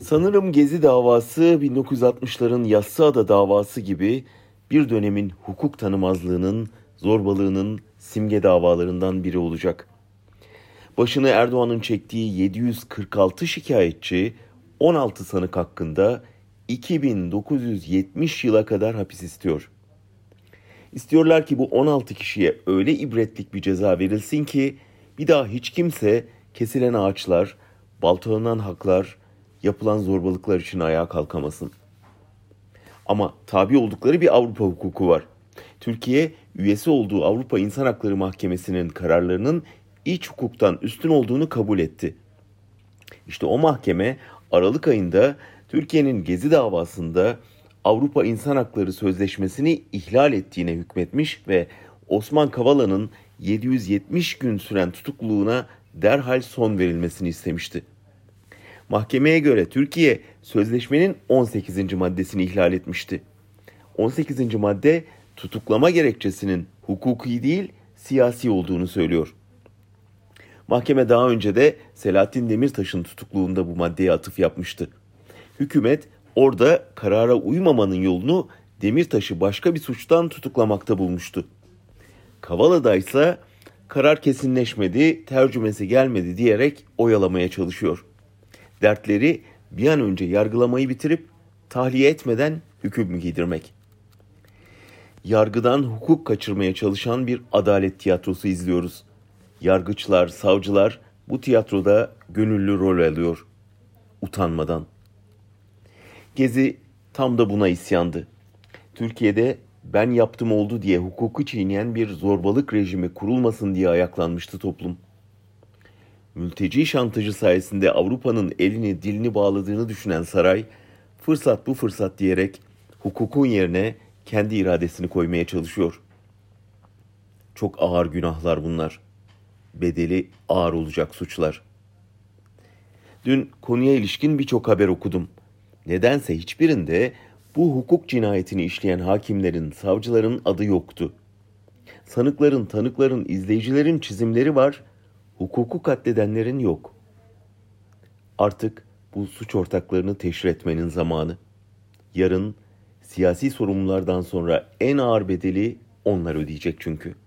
Sanırım Gezi davası 1960'ların Yassıada davası gibi bir dönemin hukuk tanımazlığının, zorbalığının simge davalarından biri olacak. Başını Erdoğan'ın çektiği 746 şikayetçi 16 sanık hakkında 2970 yıla kadar hapis istiyor. İstiyorlar ki bu 16 kişiye öyle ibretlik bir ceza verilsin ki bir daha hiç kimse kesilen ağaçlar, baltalanan haklar, yapılan zorbalıklar için ayağa kalkamasın. Ama tabi oldukları bir Avrupa hukuku var. Türkiye üyesi olduğu Avrupa İnsan Hakları Mahkemesi'nin kararlarının iç hukuktan üstün olduğunu kabul etti. İşte o mahkeme Aralık ayında Türkiye'nin Gezi davasında Avrupa İnsan Hakları Sözleşmesi'ni ihlal ettiğine hükmetmiş ve Osman Kavala'nın 770 gün süren tutukluluğuna derhal son verilmesini istemişti. Mahkemeye göre Türkiye sözleşmenin 18. maddesini ihlal etmişti. 18. madde tutuklama gerekçesinin hukuki değil siyasi olduğunu söylüyor. Mahkeme daha önce de Selahattin Demirtaş'ın tutukluğunda bu maddeye atıf yapmıştı. Hükümet orada karara uymamanın yolunu Demirtaş'ı başka bir suçtan tutuklamakta bulmuştu. Kavala'da ise karar kesinleşmedi, tercümesi gelmedi diyerek oyalamaya çalışıyor. Dertleri bir an önce yargılamayı bitirip tahliye etmeden hüküm giydirmek. Yargıdan hukuk kaçırmaya çalışan bir adalet tiyatrosu izliyoruz. Yargıçlar, savcılar bu tiyatroda gönüllü rol alıyor. Utanmadan. Gezi tam da buna isyandı. Türkiye'de ben yaptım oldu diye hukuku çiğneyen bir zorbalık rejimi kurulmasın diye ayaklanmıştı toplum. Mülteci şantajı sayesinde Avrupa'nın elini dilini bağladığını düşünen saray, fırsat bu fırsat diyerek hukukun yerine kendi iradesini koymaya çalışıyor. Çok ağır günahlar bunlar. Bedeli ağır olacak suçlar. Dün konuya ilişkin birçok haber okudum. Nedense hiçbirinde bu hukuk cinayetini işleyen hakimlerin, savcıların adı yoktu. Sanıkların, tanıkların, izleyicilerin çizimleri var, hukuku katledenlerin yok. Artık bu suç ortaklarını teşhir etmenin zamanı. Yarın siyasi sorumlulardan sonra en ağır bedeli onlar ödeyecek çünkü.''